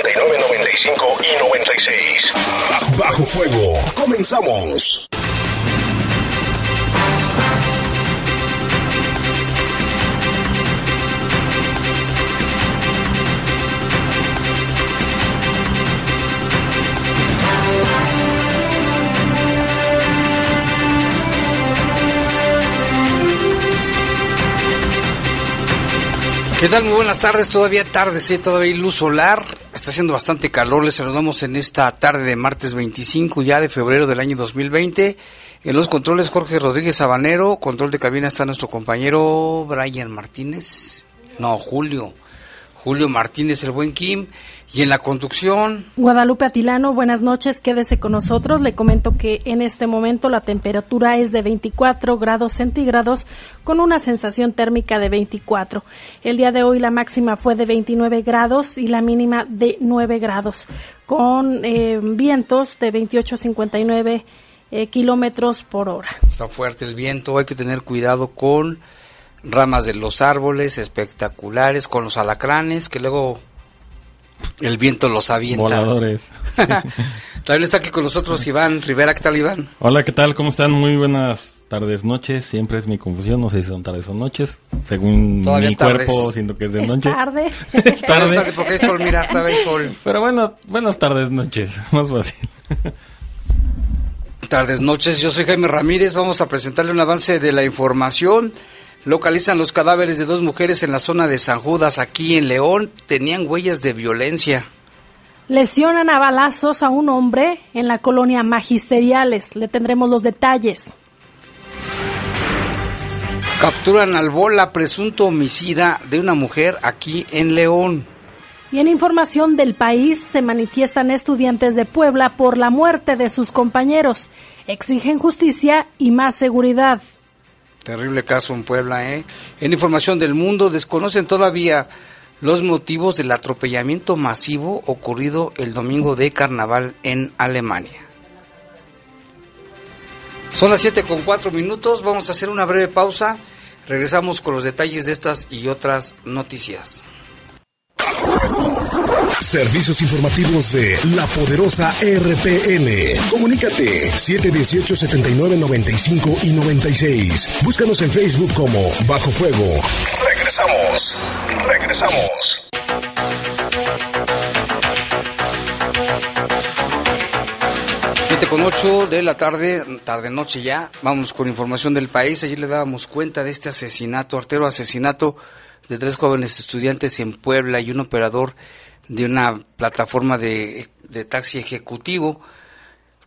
95 y 96. Bajo Fuego. Comenzamos. ¿Qué tal? Muy buenas tardes, todavía tarde, sí, todavía hay luz solar, está haciendo bastante calor, les saludamos en esta tarde de martes 25 ya de febrero del año 2020. En los controles Jorge Rodríguez Sabanero, control de cabina está nuestro compañero Brian Martínez, no, Julio, Julio Martínez, el buen Kim, y en la conducción. Guadalupe Atilano, buenas noches, quédese con nosotros. Le comento que en este momento la temperatura es de 24 grados centígrados con una sensación térmica de 24. El día de hoy la máxima fue de 29 grados y la mínima de 9 grados, con eh, vientos de 28 a 59 eh, kilómetros por hora. Está fuerte el viento, hay que tener cuidado con ramas de los árboles espectaculares, con los alacranes que luego el viento los avienta. Voladores. También está aquí con nosotros Iván Rivera. ¿Qué tal, Iván? Hola, ¿qué tal? ¿Cómo están? Muy buenas tardes, noches. Siempre es mi confusión. No sé si son tardes o noches. Según Todavía mi tardes. cuerpo, siento que es de Es noche. tarde. Es Tarde. tarde. porque hay sol, mira, todavía hay sol. Pero bueno, buenas tardes, noches. Más fácil. Tardes, noches. Yo soy Jaime Ramírez. Vamos a presentarle un avance de la información. Localizan los cadáveres de dos mujeres en la zona de San Judas, aquí en León. Tenían huellas de violencia. Lesionan a balazos a un hombre en la colonia Magisteriales. Le tendremos los detalles. Capturan al bola, presunto homicida de una mujer aquí en León. Y en información del país se manifiestan estudiantes de Puebla por la muerte de sus compañeros. Exigen justicia y más seguridad. Terrible caso en Puebla, ¿eh? En información del mundo, desconocen todavía los motivos del atropellamiento masivo ocurrido el domingo de carnaval en Alemania. Son las 7 con 4 minutos, vamos a hacer una breve pausa. Regresamos con los detalles de estas y otras noticias. Servicios informativos de la poderosa RPN. Comunícate 718 79 95 y 96. Búscanos en Facebook como Bajo Fuego. Regresamos. Regresamos. Siete con 8 de la tarde, tarde noche ya. Vamos con información del país. Ayer le dábamos cuenta de este asesinato, artero asesinato de tres jóvenes estudiantes en Puebla y un operador de una plataforma de, de taxi ejecutivo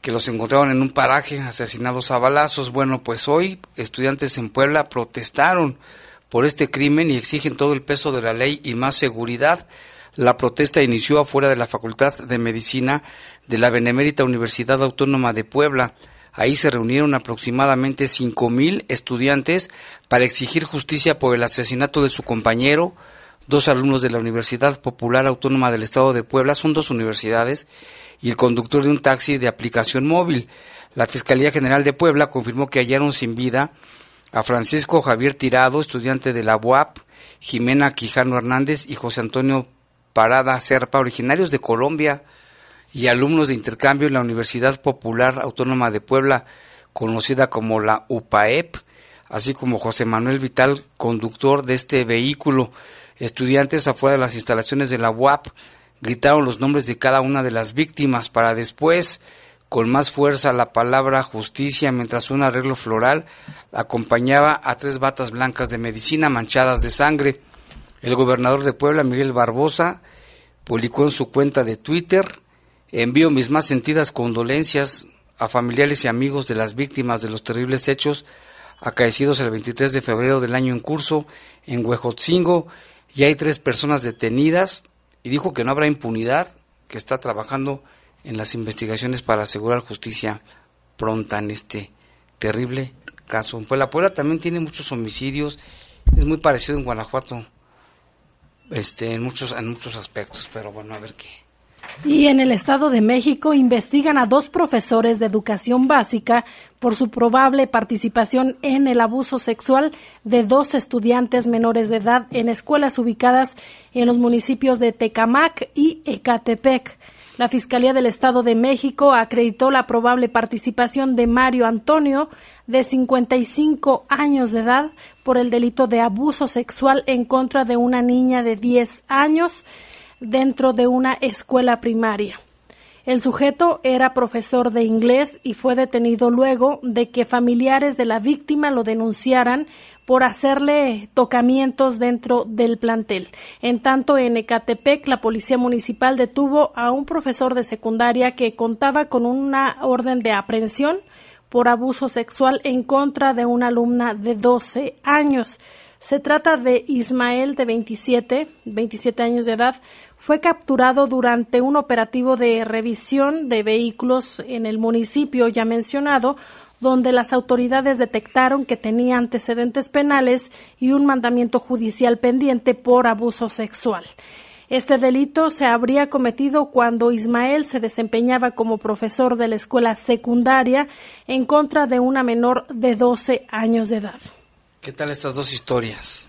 que los encontraron en un paraje asesinados a balazos. Bueno, pues hoy estudiantes en Puebla protestaron por este crimen y exigen todo el peso de la ley y más seguridad. La protesta inició afuera de la Facultad de Medicina de la Benemérita Universidad Autónoma de Puebla. Ahí se reunieron aproximadamente cinco mil estudiantes para exigir justicia por el asesinato de su compañero, dos alumnos de la Universidad Popular Autónoma del Estado de Puebla, son dos universidades, y el conductor de un taxi de aplicación móvil. La Fiscalía General de Puebla confirmó que hallaron sin vida a Francisco Javier Tirado, estudiante de la UAP, Jimena Quijano Hernández y José Antonio Parada Serpa, originarios de Colombia y alumnos de intercambio en la Universidad Popular Autónoma de Puebla, conocida como la UPAEP, así como José Manuel Vital, conductor de este vehículo. Estudiantes afuera de las instalaciones de la UAP gritaron los nombres de cada una de las víctimas para después con más fuerza la palabra justicia mientras un arreglo floral acompañaba a tres batas blancas de medicina manchadas de sangre. El gobernador de Puebla, Miguel Barbosa, publicó en su cuenta de Twitter, envío mis más sentidas condolencias a familiares y amigos de las víctimas de los terribles hechos acaecidos el 23 de febrero del año en curso en Huejotzingo y hay tres personas detenidas y dijo que no habrá impunidad, que está trabajando en las investigaciones para asegurar justicia pronta en este terrible caso. Pues la Puebla también tiene muchos homicidios, es muy parecido en Guanajuato, este, en muchos, en muchos aspectos, pero bueno, a ver qué. Y en el Estado de México investigan a dos profesores de educación básica por su probable participación en el abuso sexual de dos estudiantes menores de edad en escuelas ubicadas en los municipios de Tecamac y Ecatepec. La Fiscalía del Estado de México acreditó la probable participación de Mario Antonio, de 55 años de edad, por el delito de abuso sexual en contra de una niña de 10 años dentro de una escuela primaria. El sujeto era profesor de inglés y fue detenido luego de que familiares de la víctima lo denunciaran por hacerle tocamientos dentro del plantel. En tanto, en Ecatepec, la Policía Municipal detuvo a un profesor de secundaria que contaba con una orden de aprehensión por abuso sexual en contra de una alumna de 12 años. Se trata de Ismael, de 27, 27 años de edad. Fue capturado durante un operativo de revisión de vehículos en el municipio ya mencionado, donde las autoridades detectaron que tenía antecedentes penales y un mandamiento judicial pendiente por abuso sexual. Este delito se habría cometido cuando Ismael se desempeñaba como profesor de la escuela secundaria en contra de una menor de 12 años de edad. ¿Qué tal estas dos historias?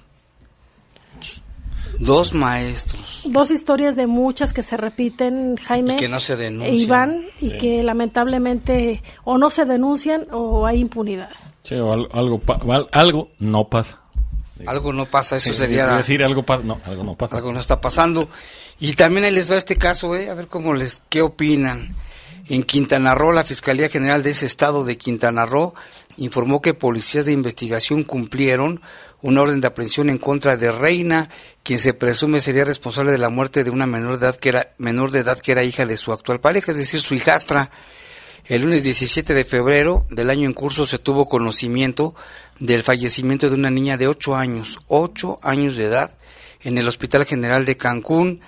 Dos maestros. Dos historias de muchas que se repiten, Jaime. Y que no se e denuncian. Iván, y que lamentablemente o no se denuncian o hay impunidad. Sí, o algo, no pasa. Algo no pasa, eso Sí, sería... decir algo pasa, no, algo no pasa. algo no está pasando. Y también ahí les va este caso, ¿eh? a ver cómo les, qué opinan. En Quintana Roo, la Fiscalía General de ese estado de Quintana Roo informó que policías de investigación cumplieron una orden de aprehensión en contra de Reina, quien se presume sería responsable de la muerte de una menor de edad que era, menor de edad que era hija de su actual pareja, es decir, su hijastra. El lunes 17 de febrero del año en curso se tuvo conocimiento del fallecimiento de una niña de 8 años, 8 años de edad, en el Hospital General de Cancún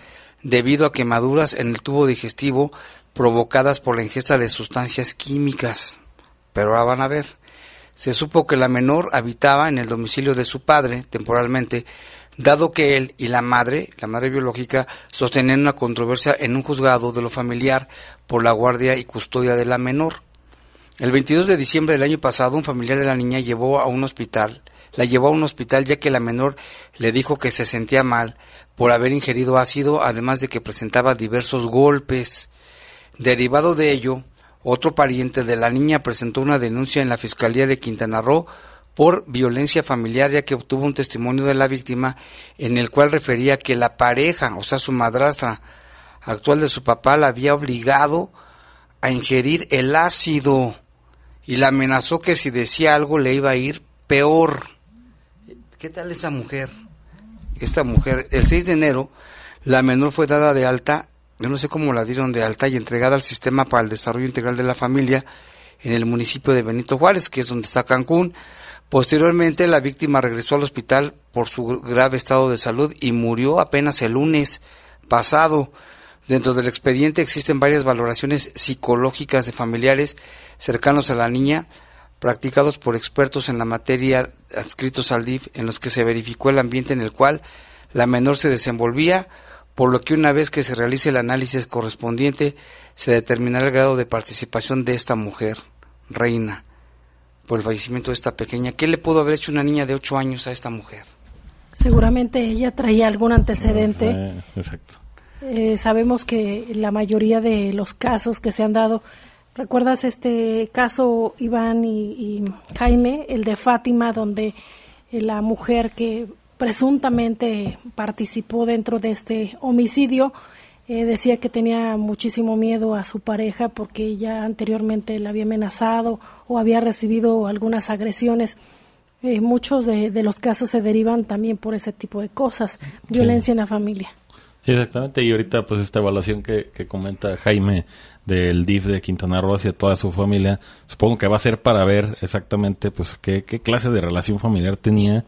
debido a quemaduras en el tubo digestivo provocadas por la ingesta de sustancias químicas. Pero ahora van a ver. Se supo que la menor habitaba en el domicilio de su padre temporalmente, dado que él y la madre, la madre biológica, sostenían una controversia en un juzgado de lo familiar por la guardia y custodia de la menor. El 22 de diciembre del año pasado, un familiar de la niña llevó a un hospital, la llevó a un hospital ya que la menor le dijo que se sentía mal por haber ingerido ácido, además de que presentaba diversos golpes. Derivado de ello, otro pariente de la niña presentó una denuncia en la Fiscalía de Quintana Roo por violencia familiar, ya que obtuvo un testimonio de la víctima en el cual refería que la pareja, o sea, su madrastra actual de su papá, la había obligado a ingerir el ácido y la amenazó que si decía algo le iba a ir peor. ¿Qué tal esa mujer? Esta mujer, el 6 de enero, la menor fue dada de alta, yo no sé cómo la dieron de alta y entregada al Sistema para el Desarrollo Integral de la Familia en el municipio de Benito Juárez, que es donde está Cancún. Posteriormente, la víctima regresó al hospital por su grave estado de salud y murió apenas el lunes pasado. Dentro del expediente existen varias valoraciones psicológicas de familiares cercanos a la niña, practicados por expertos en la materia adscritos al DIF, en los que se verificó el ambiente en el cual la menor se desenvolvía, por lo que una vez que se realice el análisis correspondiente, se determinará el grado de participación de esta mujer, reina, por el fallecimiento de esta pequeña. ¿Qué le pudo haber hecho una niña de 8 años a esta mujer? Seguramente ella traía algún antecedente. Exacto. Eh, sabemos que la mayoría de los casos que se han dado, ¿recuerdas este caso, Iván y, y Jaime, el de Fátima, donde la mujer que presuntamente participó dentro de este homicidio Eh, decía que tenía muchísimo miedo a su pareja porque ya anteriormente la había amenazado o había recibido algunas agresiones. Eh, muchos de, de, los casos se derivan también por ese tipo de cosas, violencia en la familia. Sí, exactamente. Y ahorita, pues, esta evaluación que, que comenta Jaime del DIF de Quintana Roo hacia toda su familia, supongo que va a ser para ver exactamente, pues, qué, qué clase de relación familiar tenía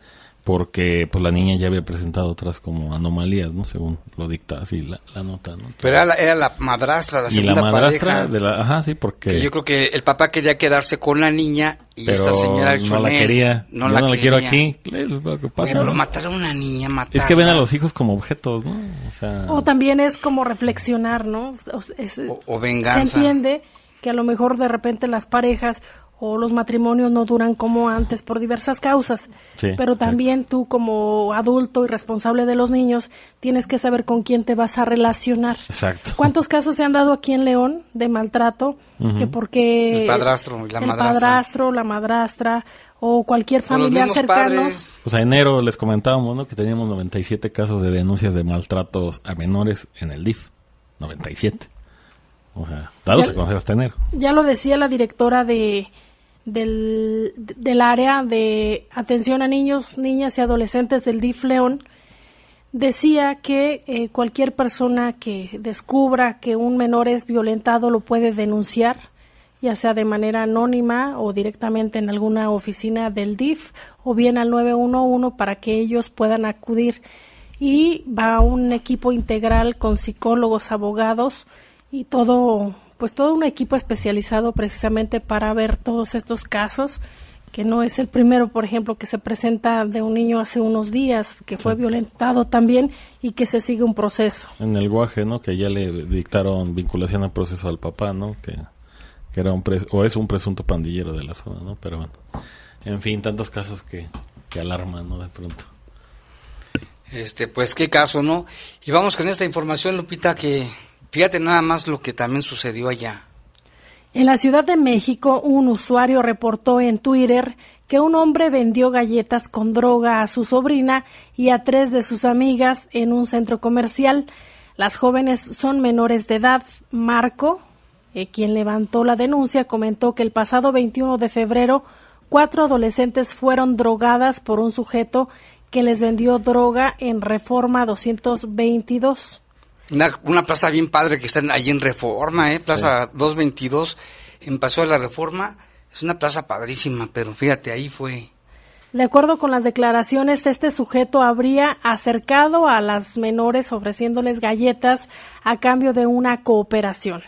porque pues la niña ya había presentado otras como anomalías, ¿no? Según lo dicta así la, la nota, ¿no? Pero era la, era la madrastra, la y segunda la madrastra pareja. de la, ajá, sí, porque Que yo creo que el papá quería quedarse con la niña y pero esta señora el no la quería, no yo la no la quiero aquí. Es lo que pasa, Pero ¿no? matar a una niña, matar. Es que ven a los hijos como objetos, ¿no? O sea, O también es como reflexionar, ¿no? O, es- O- o Se venganza. entiende que a lo mejor de repente las parejas o los matrimonios no duran como antes por diversas causas, Sí, pero también tú como adulto y responsable de los niños tienes que saber con quién te vas a relacionar. Exacto. ¿Cuántos casos se han dado aquí en León de maltrato? Que porque El padrastro la el madrastra. padrastro, la madrastra o cualquier familiar cercano. Pues a enero les comentábamos, ¿no? Que teníamos 97 casos de denuncias de maltratos a menores en el DIF. 97. O sea, dados Ya- a conocer hasta enero. Ya lo decía la directora de del, del área de atención a niños, niñas y adolescentes del DIF León, decía que eh, cualquier persona que descubra que un menor es violentado lo puede denunciar, ya sea de manera anónima o directamente en alguna oficina del DIF o bien al 911 para que ellos puedan acudir. Y va un equipo integral con psicólogos, abogados y todo, pues todo un equipo especializado precisamente para ver todos estos casos que no es el primero, por ejemplo, que se presenta de un niño hace unos días que fue violentado también y que se sigue un proceso. En el guaje, ¿no? Que ya le dictaron vinculación al proceso al papá, ¿no? Que, que era un pres- o es un presunto pandillero de la zona, ¿no? Pero bueno, en fin, tantos casos que, que alarman, ¿no? De pronto. Este, pues qué caso, ¿no? Y vamos con esta información, Lupita, que fíjate nada más lo que también sucedió allá. En la Ciudad de México, un usuario reportó en Twitter que un hombre vendió galletas con droga a su sobrina y a tres de sus amigas en un centro comercial. Las jóvenes son menores de edad. Marco, eh, quien levantó la denuncia, comentó que el pasado 21 de febrero cuatro adolescentes fueron drogadas por un sujeto que les vendió droga en Reforma 222. Una, una plaza bien padre que está ahí en Reforma, ¿eh? Plaza 222, en Paseo de la Reforma. Es una plaza padrísima, pero fíjate, ahí fue. De acuerdo con las declaraciones, este sujeto habría acercado a las menores ofreciéndoles galletas a cambio de una cooperación.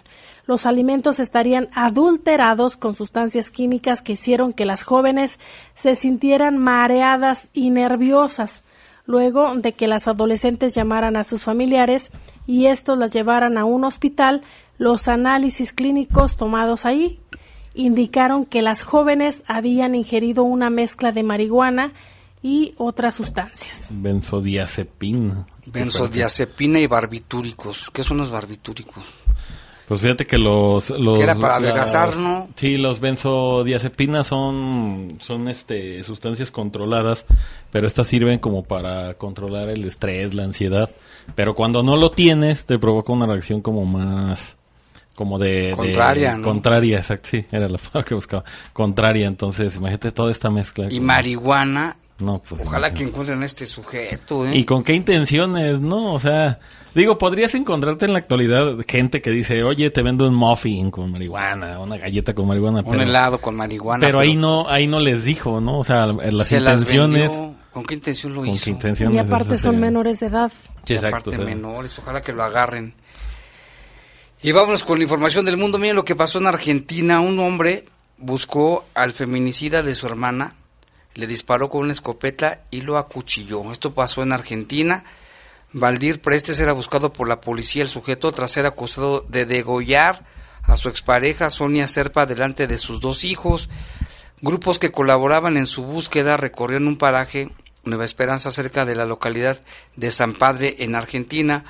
Los alimentos estarían adulterados con sustancias químicas que hicieron que las jóvenes se sintieran mareadas y nerviosas. Luego de que las adolescentes llamaran a sus familiares y estos las llevaran a un hospital, los análisis clínicos tomados ahí indicaron que las jóvenes habían ingerido una mezcla de marihuana y otras sustancias. Benzodiazepina. Benzodiazepina y barbitúricos. ¿Qué son los barbitúricos? Pues fíjate que los... los Que era para adelgazar, ¿no? Sí, los benzodiazepinas son, son este, sustancias controladas, pero estas sirven como para controlar el estrés, la ansiedad. Pero cuando no lo tienes, te provoca una reacción como más... Como de... de- Contraria, ¿no? Contraria, exacto, sí, era la palabra que buscaba. Contraria, entonces imagínate toda esta mezcla. Y con- marihuana. No, pues... Ojalá que imagínate. encuentren a este sujeto, ¿eh? ¿Y con qué intenciones, no? O sea, digo, podrías encontrarte en la actualidad gente que dice, oye, te vendo un muffin con marihuana, una galleta con marihuana. Un pero, helado con marihuana. pero ahí no, ahí no les dijo, ¿no? O sea, las se las intenciones. vendió. ¿Con qué intención lo ¿Con hizo? qué? Y aparte son menores de edad. Sí, Y exacto. aparte o sea, menores, ojalá que lo agarren. Y vámonos con la información del mundo. Miren lo que pasó en Argentina. Un hombre buscó al feminicida de su hermana, le disparó con una escopeta y lo acuchilló. Esto pasó en Argentina. Valdir Prestes era buscado por la policía. El sujeto, tras ser acusado de degollar a su expareja Sonia Serpa delante de sus dos hijos. Grupos que colaboraban en su búsqueda recorrieron un paraje Nueva Esperanza cerca de la localidad de San Padre en Argentina.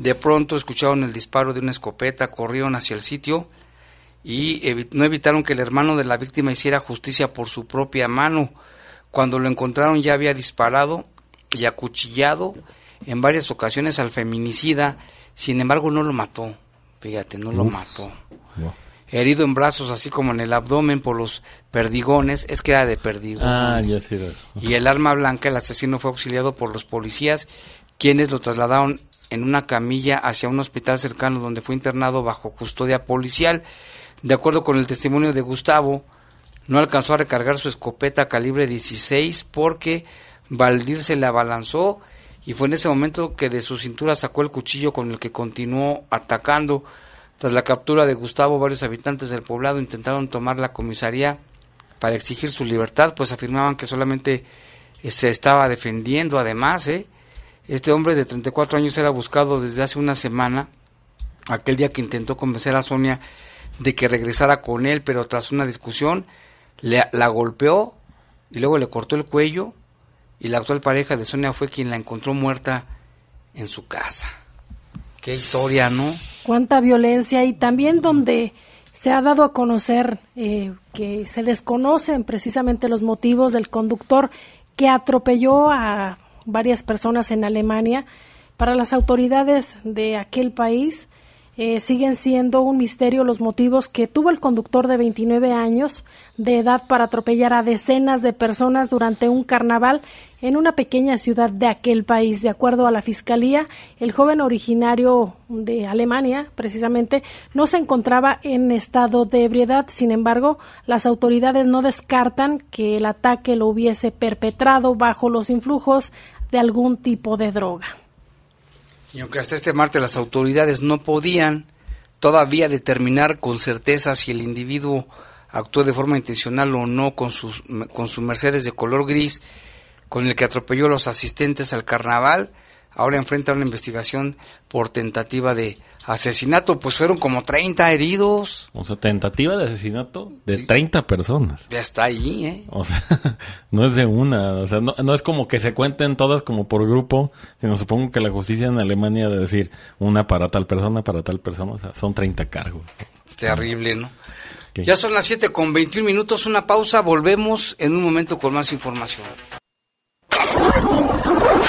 De pronto escucharon el disparo de una escopeta, corrieron hacia el sitio y no evitaron que el hermano de la víctima hiciera justicia por su propia mano. Cuando lo encontraron ya había disparado y acuchillado en varias ocasiones al feminicida sin embargo no lo mató, fíjate, no lo mató. Herido en brazos, así como en el abdomen por los perdigones, es que era de perdigones. Ah, ya sí. Y el arma blanca, el asesino fue auxiliado por los policías, quienes lo trasladaron en una camilla hacia un hospital cercano donde fue internado bajo custodia policial. De acuerdo con el testimonio de Gustavo, no alcanzó a recargar su escopeta calibre 16 porque Valdir se le abalanzó y fue en ese momento que de su cintura sacó el cuchillo con el que continuó atacando. Tras la captura de Gustavo, varios habitantes del poblado intentaron tomar la comisaría para exigir su libertad, pues afirmaban que solamente eh, se estaba defendiendo. Además, ¿eh? Este hombre de 34 años era buscado desde hace una semana, aquel día que intentó convencer a Sonia de que regresara con él, pero tras una discusión le, la golpeó y luego le cortó el cuello y la actual pareja de Sonia fue quien la encontró muerta en su casa. Qué historia, ¿no? Cuánta violencia y también donde se ha dado a conocer eh, que se desconocen precisamente los motivos del conductor que atropelló a varias personas en Alemania. Para las autoridades de aquel país, eh, siguen siendo un misterio los motivos que tuvo el conductor de 29 años de edad para atropellar a decenas de personas durante un carnaval en una pequeña ciudad de aquel país. De acuerdo a la Fiscalía, el joven originario de Alemania, precisamente, no se encontraba en estado de ebriedad. Sin embargo, las autoridades no descartan que el ataque lo hubiese perpetrado bajo los influjos de algún tipo de droga. Y aunque hasta este martes las autoridades no podían todavía determinar con certeza si el individuo actuó de forma intencional o no con, sus, con su Mercedes de color gris con el que atropelló a los asistentes al carnaval, ahora enfrenta una investigación por tentativa de asesinato, pues fueron como 30 heridos. O sea, tentativa de asesinato de 30 personas. Ya está ahí, ¿eh? O sea, no es de una, o sea, no, no, es como que se cuenten todas como por grupo, sino supongo que la justicia en Alemania de decir una para tal persona, para tal persona, o sea, son 30 cargos. Terrible, ¿no? Ya son las 7 con 21 minutos, una pausa, volvemos en un momento con más información.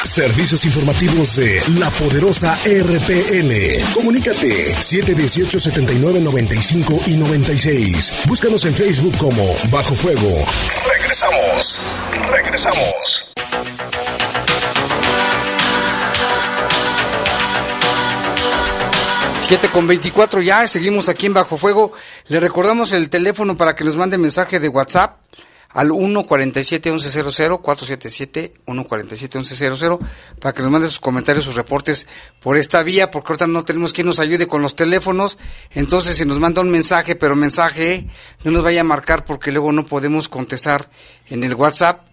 Servicios informativos de la poderosa RPN. Comunícate 718-7995 y 96. Búscanos en Facebook como Bajo Fuego. Regresamos. Regresamos. Siete con 24 ya, seguimos aquí en Bajo Fuego. Le recordamos el teléfono para que nos mande mensaje de WhatsApp al 147-1100, 477-147-1100, para que nos mande sus comentarios, sus reportes por esta vía, porque ahorita no tenemos quien nos ayude con los teléfonos. Entonces, si nos manda un mensaje, pero mensaje, no nos vaya a marcar porque luego no podemos contestar en el WhatsApp.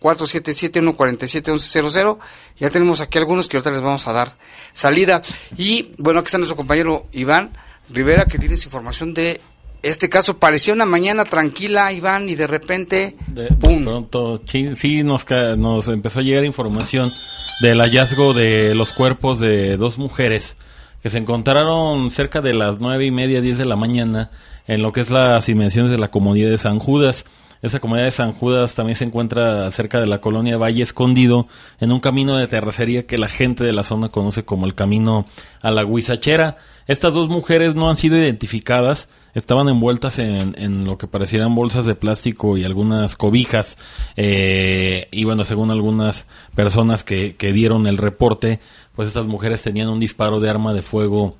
477-147-1100. Ya tenemos aquí algunos que ahorita les vamos a dar salida. Y bueno, aquí está nuestro compañero Iván Rivera, que tiene información de este caso parecía una mañana tranquila, Iván, y de repente, de, pronto, sí, nos, nos empezó a llegar información del hallazgo de los cuerpos de dos mujeres que se encontraron cerca de las nueve y media, diez de la mañana, en lo que es las inmenciones de la comunidad de San Judas. Esa comunidad de San Judas también se encuentra cerca de la colonia Valle Escondido, en un camino de terracería que la gente de la zona conoce como el camino a la Huizachera. Estas dos mujeres no han sido identificadas, estaban envueltas en, en, lo que parecieran bolsas de plástico y algunas cobijas. Eh, y bueno, según algunas personas que, que dieron el reporte, pues estas mujeres tenían un disparo de arma de fuego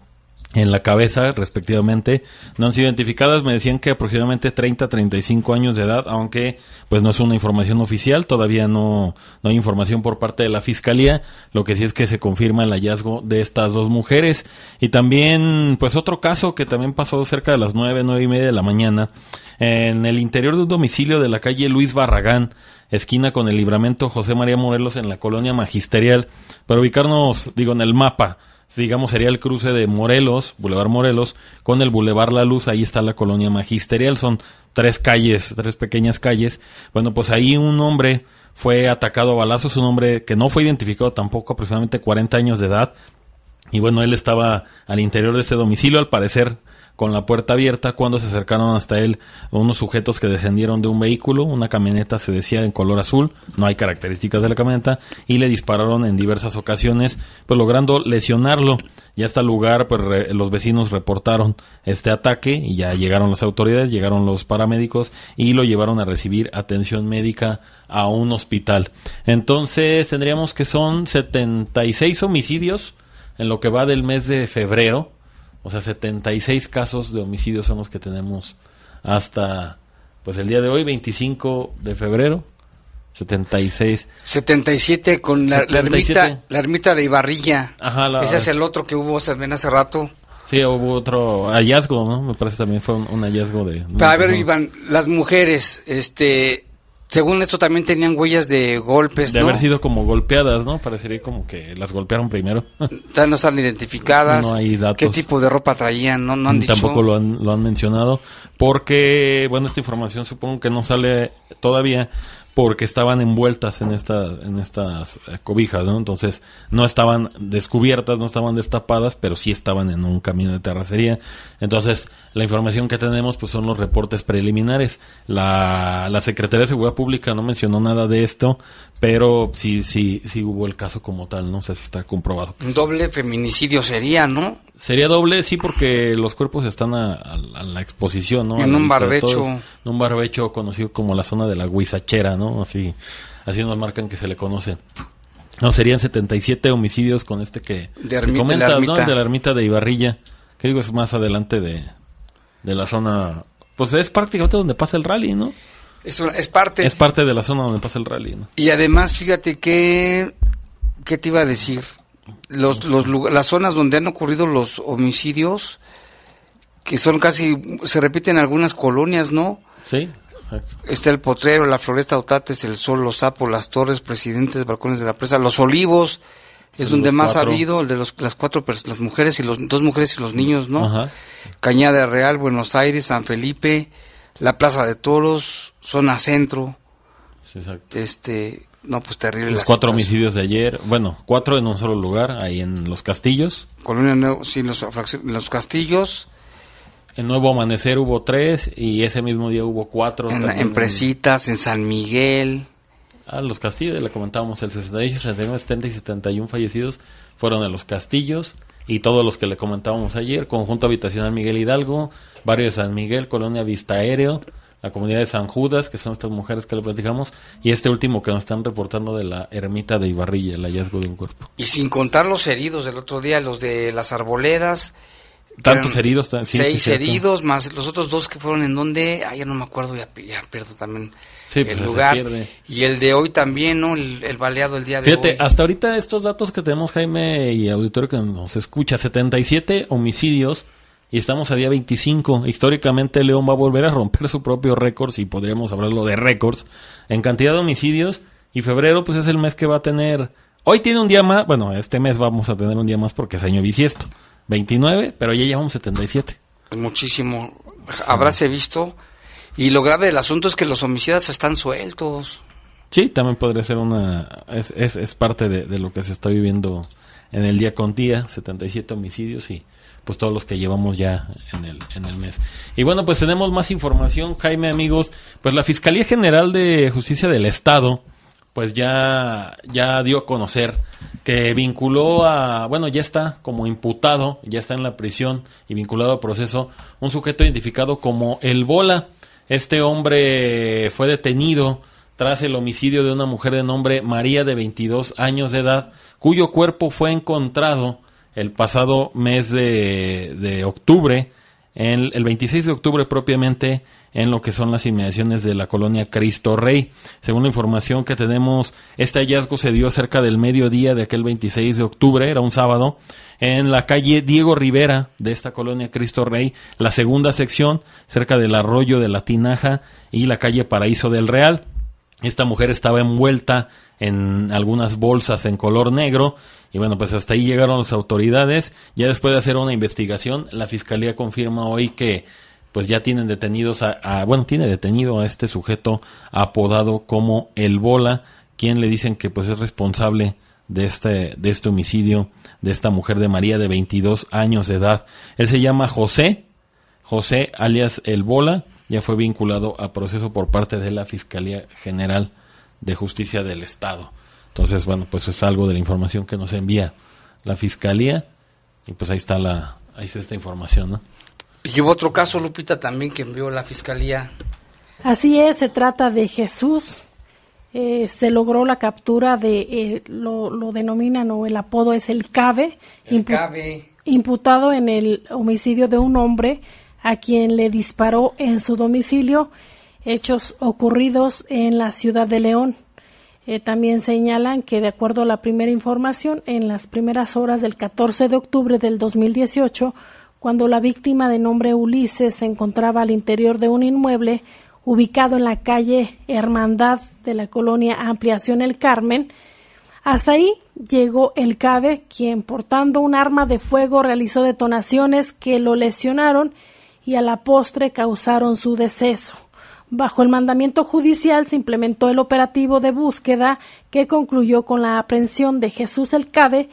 en la cabeza, respectivamente. No han sido identificadas, me decían que aproximadamente 30 35 años de edad, aunque pues no es una información oficial, todavía no, no hay información por parte de la Fiscalía, lo que sí es que se confirma el hallazgo de estas dos mujeres. Y también, pues otro caso que también pasó cerca de las 9, 9 y media de la mañana, en el interior de un domicilio de la calle Luis Barragán, esquina con el libramento José María Morelos en la colonia magisterial, para ubicarnos, digo, en el mapa, digamos, sería el cruce de Morelos, Boulevard Morelos, con el Boulevard La Luz, ahí está la colonia magisterial, son tres calles, tres pequeñas calles. Bueno, pues ahí un hombre fue atacado a balazos, un hombre que no fue identificado tampoco, aproximadamente 40 años de edad. Y bueno, él estaba al interior de ese domicilio, al parecer con la puerta abierta cuando se acercaron hasta él unos sujetos que descendieron de un vehículo, una camioneta se decía en color azul, no hay características de la camioneta, y le dispararon en diversas ocasiones, pues logrando lesionarlo. Ya hasta el lugar, pues los vecinos reportaron este ataque y ya llegaron las autoridades, llegaron los paramédicos y lo llevaron a recibir atención médica a un hospital. Entonces tendríamos que son 76 homicidios en lo que va del mes de febrero o sea, 76 casos de homicidios son los que tenemos hasta pues el día de hoy, 25 de febrero. 76. 77 con la, ermita, la ermita de Ibarrilla. Ajá, Ese es el otro que hubo también hace rato. Sí, hubo otro hallazgo, ¿no? Me parece también fue un, hallazgo de... a ver, Iván, las mujeres, este, según esto también tenían huellas de golpes, De haber sido como golpeadas, ¿no? Parecería como que las golpearon primero. Ya no están identificadas. No hay datos. ¿Qué tipo de ropa traían? No, no han dicho. Tampoco lo han, lo han mencionado. Porque, bueno, esta información supongo que no sale todavía porque estaban envueltas en estas en estas eh, cobijas, ¿no? Entonces no estaban descubiertas, no estaban destapadas, pero sí estaban en un camino de terracería. Entonces la información que tenemos pues son los reportes preliminares. La, la Secretaría de Seguridad Pública no mencionó nada de esto, pero sí sí sí hubo el caso como tal, no sé si está comprobado. Un doble feminicidio sería, ¿no? Sería doble, sí, porque los cuerpos están a, la exposición, ¿no? En un barbecho. en un barbecho conocido como la zona de la Huizachera, ¿no? Así, así nos marcan que se le conoce. No, serían 77 homicidios con este que, de comentas, ¿no? De la ermita de Ibarrilla, que digo es más adelante de, de la zona... Pues es prácticamente donde pasa el rally, ¿no? Es, es parte... Es parte de la zona donde pasa el rally, ¿no? Y además, fíjate que... ¿Qué te iba a decir? los, los, las zonas donde han ocurrido los homicidios, que son casi, se repiten en algunas colonias, ¿no? Sí. Está el Potrero, la Floresta Otates, el Sol, los Sapos, las Torres, Presidentes, Balcones de la Presa, los Olivos, es donde más ha habido, el de los, las cuatro, las mujeres y los, dos mujeres y los niños, ¿no? Cañada Real, Buenos Aires, San Felipe, la Plaza de Toros, zona centro. Este, no, pues terrible. Los cuatro homicidios de ayer, bueno, cuatro en un solo lugar, ahí en Los Castillos. Colonia Nuevo, sí, los, los Castillos. En Nuevo Amanecer hubo tres y ese mismo día hubo cuatro. En, Empresitas, en San Miguel. Ah, Los Castillos, le comentábamos, el 68, 69, 70 y 71 fallecidos fueron en Los Castillos y todos los que le comentábamos ayer, Conjunto Habitacional Miguel Hidalgo, Barrio de San Miguel, Colonia Vista Aéreo, la comunidad de San Judas, que son estas mujeres que le platicamos, y este último que nos están reportando de la ermita de Ibarrilla, el hallazgo de un cuerpo. Y sin contar los heridos del otro día, los de las arboledas. Tantos heridos. seis heridos, más los otros dos que fueron en donde, ah, ya no me acuerdo, ya, pierdo también el pues, lugar. Y el de hoy también, ¿no? El, baleado el día de Fíjate, hasta ahorita estos datos que tenemos, Jaime y auditorio que nos escucha, 77 homicidios y estamos a día 25. Históricamente León va a volver a romper su propio récord, si podríamos hablarlo de récords, en cantidad de homicidios. Y febrero pues es el mes que va a tener... Hoy tiene un día más, bueno, este mes vamos a tener un día más porque es año bisiesto. 29, pero ya llevamos 77. Muchísimo. Habráse visto. Y lo grave del asunto es que los homicidas están sueltos. Sí, también podría ser una... Es, es, parte de, de lo que se está viviendo en el día con día, 77 homicidios y pues todos los que llevamos ya en el, en el mes. Y bueno, pues tenemos más información, Jaime, amigos. Pues la Fiscalía General de Justicia del Estado, pues ya, ya dio a conocer que vinculó a, bueno, ya está como imputado, ya está en la prisión y vinculado a proceso, un sujeto identificado como el Bola. Este hombre fue detenido tras el homicidio de una mujer de nombre María de 22 años de edad, cuyo cuerpo fue encontrado el pasado mes de, de octubre, en, el 26 de octubre propiamente, en lo que son las inmediaciones de la colonia Cristo Rey. Según la información que tenemos, este hallazgo se dio cerca del mediodía de aquel 26 de octubre, era un sábado, en la calle Diego Rivera de esta colonia Cristo Rey, la segunda sección, cerca del arroyo de la Tinaja y la calle Paraíso del Real. Esta mujer estaba envuelta en algunas bolsas en color negro y bueno, pues hasta ahí llegaron las autoridades. Ya después de hacer una investigación, la fiscalía confirma hoy que pues ya tienen detenidos a, bueno, tiene detenido a este sujeto apodado como el Bola, quien le dicen que pues es responsable de este de este homicidio de esta mujer de María de 22 años de edad. Él se llama José José, alias El Bola, ya fue vinculado a proceso por parte de la Fiscalía General de Justicia del Estado. Entonces, bueno, pues es algo de la información que nos envía la Fiscalía y pues ahí está la ahí está esta información, ¿no? Y hubo otro caso, Lupita, también que envió la Fiscalía. Así es, se trata de Jesús. Eh, se logró la captura de, eh, lo, lo, denominan o el apodo es el CABE, el CABE, imputado en el homicidio de un hombre a quien le disparó en su domicilio, hechos ocurridos en la ciudad de León. Eh, también señalan que, de acuerdo a la primera información, en las primeras horas del 14 de octubre del 2018, cuando la víctima de nombre Ulises se encontraba al interior de un inmueble ubicado en la calle Hermandad de la colonia Ampliación El Carmen, hasta ahí llegó el CABE, quien portando un arma de fuego realizó detonaciones que lo lesionaron y a la postre causaron su deceso. Bajo el mandamiento judicial se implementó el operativo de búsqueda que concluyó con la aprehensión de Jesús El Cabe,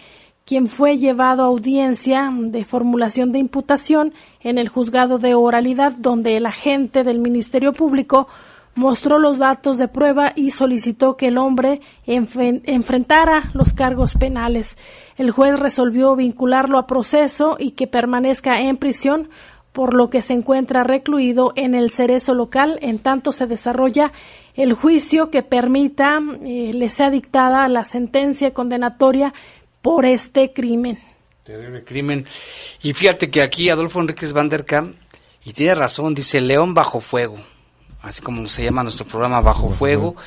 quien fue llevado a audiencia de formulación de imputación en el juzgado de oralidad, donde el agente del Ministerio Público mostró los datos de prueba y solicitó que el hombre enfrentara los cargos penales. El juez resolvió vincularlo a proceso y que permanezca en prisión por lo que se encuentra recluido en el cerezo local en tanto se desarrolla el juicio que permita eh, le sea dictada la sentencia condenatoria por este crimen. Terrible crimen. Y fíjate que aquí Adolfo Enríquez Van der Kamp, y tiene razón, dice León bajo fuego, así como se llama nuestro programa Bajo Fuego,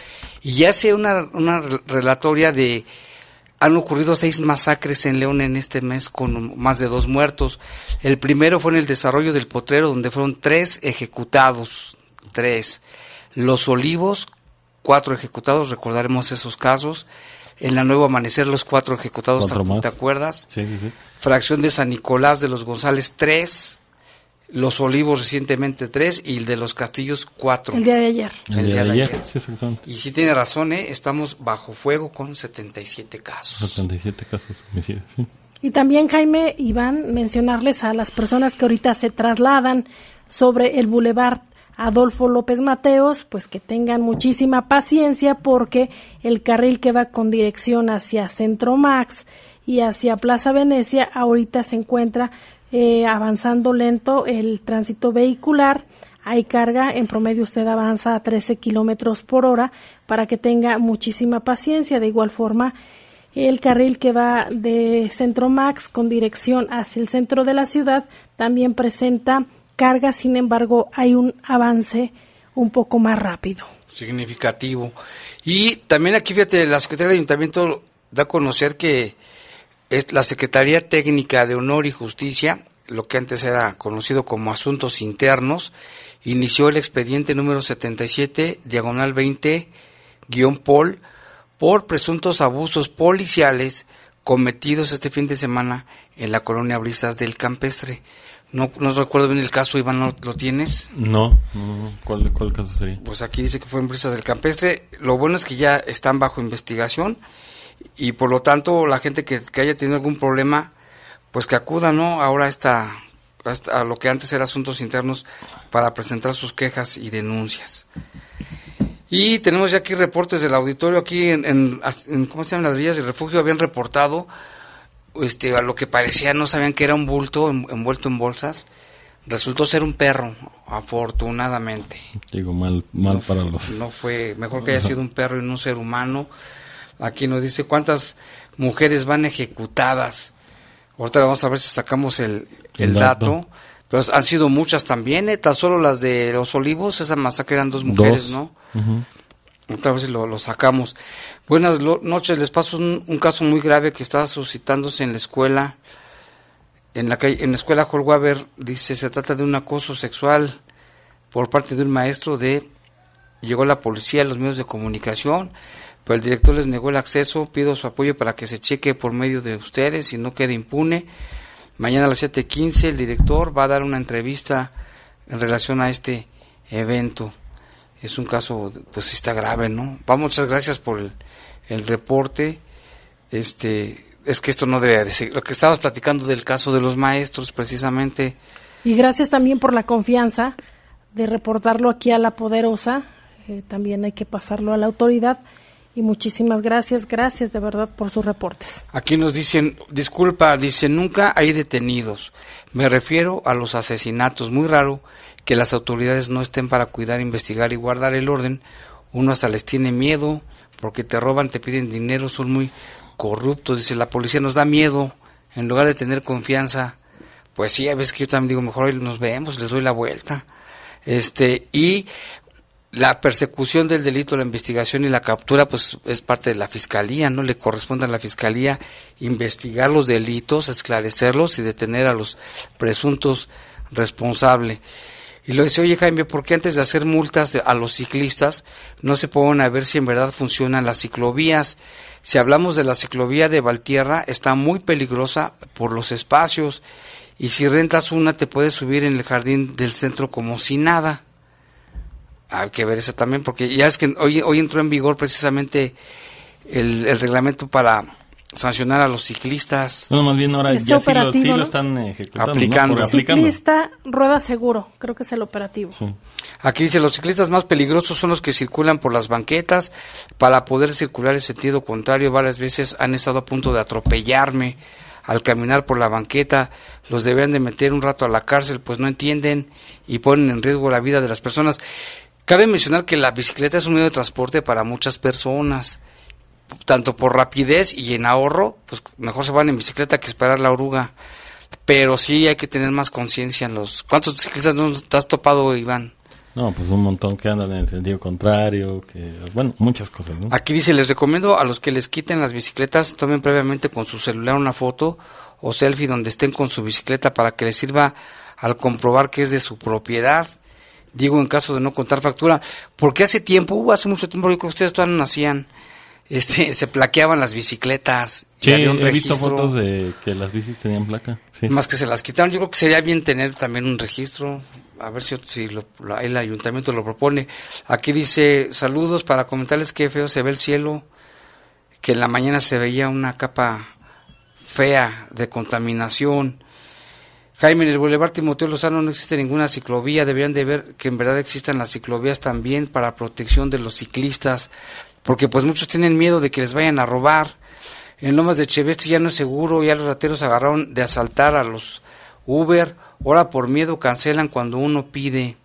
y hace una, una relatoria de han ocurrido seis masacres en León en este mes con más de dos muertos. El primero fue en el desarrollo del potrero, donde fueron tres ejecutados. Tres. Los Olivos, cuatro ejecutados, recordaremos esos casos. En la Nueva Amanecer, los cuatro ejecutados, ¿te, acuerdas? Sí, sí, sí. Fracción de San Nicolás de los González, tres. Los Olivos recientemente tres y el de los Castillos cuatro. El día de ayer. El, día, de ayer, sí, exactamente. Y sí tiene razón, ¿eh? estamos bajo fuego con 77 casos. 77 casos homicidios, sí. Y también, Jaime, Iván, mencionarles a las personas que ahorita se trasladan sobre el bulevar Adolfo López Mateos, pues que tengan muchísima paciencia porque el carril que va con dirección hacia Centro Max y hacia Plaza Venecia ahorita se encuentra eh, avanzando lento el tránsito vehicular. Hay carga, en promedio usted avanza a 13 kilómetros por hora para que tenga muchísima paciencia. De igual forma, el carril que va de Centro Max con dirección hacia el centro de la ciudad también presenta carga, sin embargo, hay un avance un poco más rápido. Significativo. Y también aquí, fíjate, la Secretaría del Ayuntamiento da a conocer que es la Secretaría Técnica de Honor y Justicia, lo que antes era conocido como Asuntos Internos, inició el expediente número 77, diagonal 20, guion Pol, por presuntos abusos policiales cometidos este fin de semana en la colonia Brisas del Campestre. No, no recuerdo bien el caso, Iván, ¿no, ¿lo tienes? No, no, ¿Cuál, ¿Cuál caso sería? Pues aquí dice que fue en Brisas del Campestre. Lo bueno es que ya están bajo investigación y por lo tanto la gente que, haya tenido algún problema, pues que acuda, ¿no? Ahora está a lo que antes era asuntos internos para presentar sus quejas y denuncias. Y tenemos ya aquí reportes del auditorio, aquí en, en, ¿cómo se llaman las vías del refugio? Habían reportado este, a lo que parecía, no sabían que era un bulto envuelto en bolsas. Resultó ser un perro, afortunadamente. Digo, mal, mal para los... No fue, mejor que haya sido un perro y no un ser humano. Aquí nos dice cuántas mujeres van ejecutadas. Ahorita vamos a ver si sacamos el, el, dato. Pero han sido muchas también, ¿eh? Tan solo las de los olivos, esa masacre eran dos mujeres, ¿no? Otra vez lo, lo, sacamos. Buenas noches, les paso un, caso muy grave que está suscitándose en la escuela. En la, calle, en la escuela Holwaber dice, se trata de un acoso sexual por parte de un maestro de... Llegó la policía, los medios de comunicación, pero el director les negó el acceso. Pido su apoyo para que se cheque por medio de ustedes y no quede impune. Mañana a las 7:15 el director va a dar una entrevista en relación a este evento. Es un caso, pues está grave, ¿no? Va, muchas gracias por el, el reporte. Este, es que esto no debe de ser. Lo que estábamos platicando del caso de los maestros, precisamente, Y gracias también por la confianza de reportarlo aquí a la poderosa. Eh, también hay que pasarlo a la autoridad. Y muchísimas gracias, gracias de verdad por sus reportes. Aquí nos dicen, disculpa, dice, nunca hay detenidos. Me refiero a los asesinatos. Muy raro que las autoridades no estén para cuidar, investigar y guardar el orden. Uno hasta les tiene miedo porque te roban, te piden dinero, son muy corruptos. Dice, la policía nos da miedo en lugar de tener confianza. Pues sí, a veces que yo también digo, mejor nos vemos, les doy la vuelta. Este, y la persecución del delito, la investigación y la captura, pues es parte de la fiscalía, ¿no? Le corresponde a la fiscalía investigar los delitos, esclarecerlos y detener a los presuntos responsables. Y lo dice, oye Jaime, ¿por qué antes de hacer multas a los ciclistas no se ponen a ver si en verdad funcionan las ciclovías? Si hablamos de la ciclovía de Valtierra, está muy peligrosa por los espacios y si rentas una te puedes subir en el jardín del centro como si nada. Hay que ver eso también, porque ya es que hoy, hoy entró en vigor precisamente el, el reglamento para sancionar a los ciclistas. No, más bien ahora Este ya sí lo, sí están ejecutando. Aplicando. ¿no? Por- aplicando. Ciclista, rueda seguro, creo que es el operativo. Sí. Aquí dice, los ciclistas más peligrosos son los que circulan por las banquetas. Para poder circular en sentido contrario, varias veces han estado a punto de atropellarme al caminar por la banqueta. Los deberían de meter un rato a la cárcel, pues no entienden y ponen en riesgo la vida de las personas. Cabe mencionar que la bicicleta es un medio de transporte para muchas personas, tanto por rapidez y en ahorro, pues mejor se van en bicicleta que esperar la oruga. Pero sí hay que tener más conciencia en los... ¿Cuántos ciclistas no te has topado, Iván? No, pues un montón que andan en el sentido contrario, que bueno, muchas cosas, ¿no? Aquí dice, les recomiendo a los que les quiten las bicicletas, tomen previamente con su celular una foto o selfie donde estén con su bicicleta para que les sirva al comprobar que es de su propiedad. Digo, en caso de no contar factura, porque hace tiempo, hubo hace mucho tiempo, yo creo que ustedes todavía no nacían, este, se plaqueaban las bicicletas. Sí, había un he visto fotos de que las bicis tenían placa. Sí. Más que se las quitaron, yo creo que sería bien tener también un registro, a ver si, si lo- el ayuntamiento lo propone. Aquí dice, saludos para comentarles que feo se ve el cielo, que en la mañana se veía una capa fea de contaminación. Jaime, en el Boulevard Timoteo Lozano no existe ninguna ciclovía, deberían de ver que en verdad existan las ciclovías también para protección de los ciclistas, porque pues muchos tienen miedo de que les vayan a robar. En Lomas de Cheveste ya no es seguro, ya los rateros agarraron de asaltar a los Uber, ahora por miedo cancelan cuando uno pide.